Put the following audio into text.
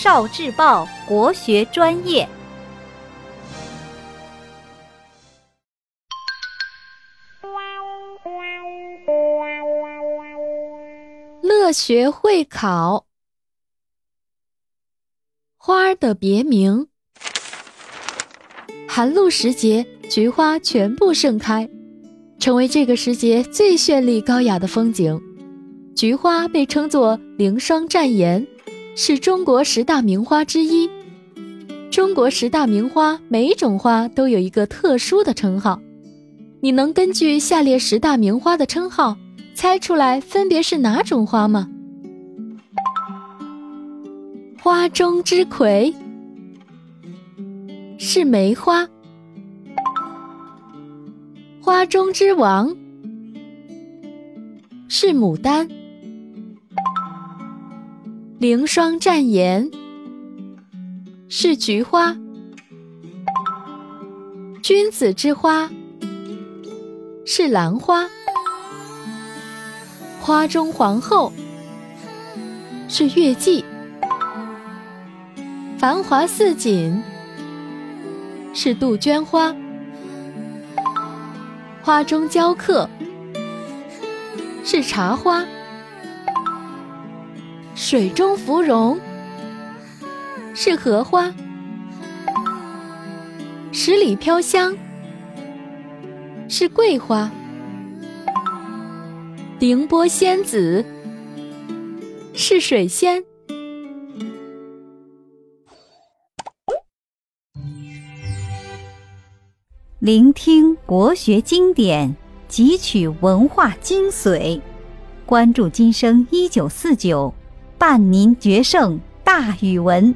少智报国学专业。乐学会考，花的别名。寒露时节，菊花全部盛开，成为这个时节最绚丽高雅的风景。菊花被称作“凌霜绽颜”，是中国十大名花之一。中国十大名花，每种花都有一个特殊的称号。你能根据下列十大名花的称号，猜出来分别是哪种花吗？花中之魁是梅花，花中之王是牡丹，凌霜绽颜是菊花，君子之花。是兰花，花中皇后。是月季。繁华似锦。是杜鹃花，花中娇客是茶花，水中芙蓉是荷花，十里飘香是桂花，凌波仙子是水仙。聆听国学经典，汲取文化精髓，关注今生一九四九，伴您决胜大语文。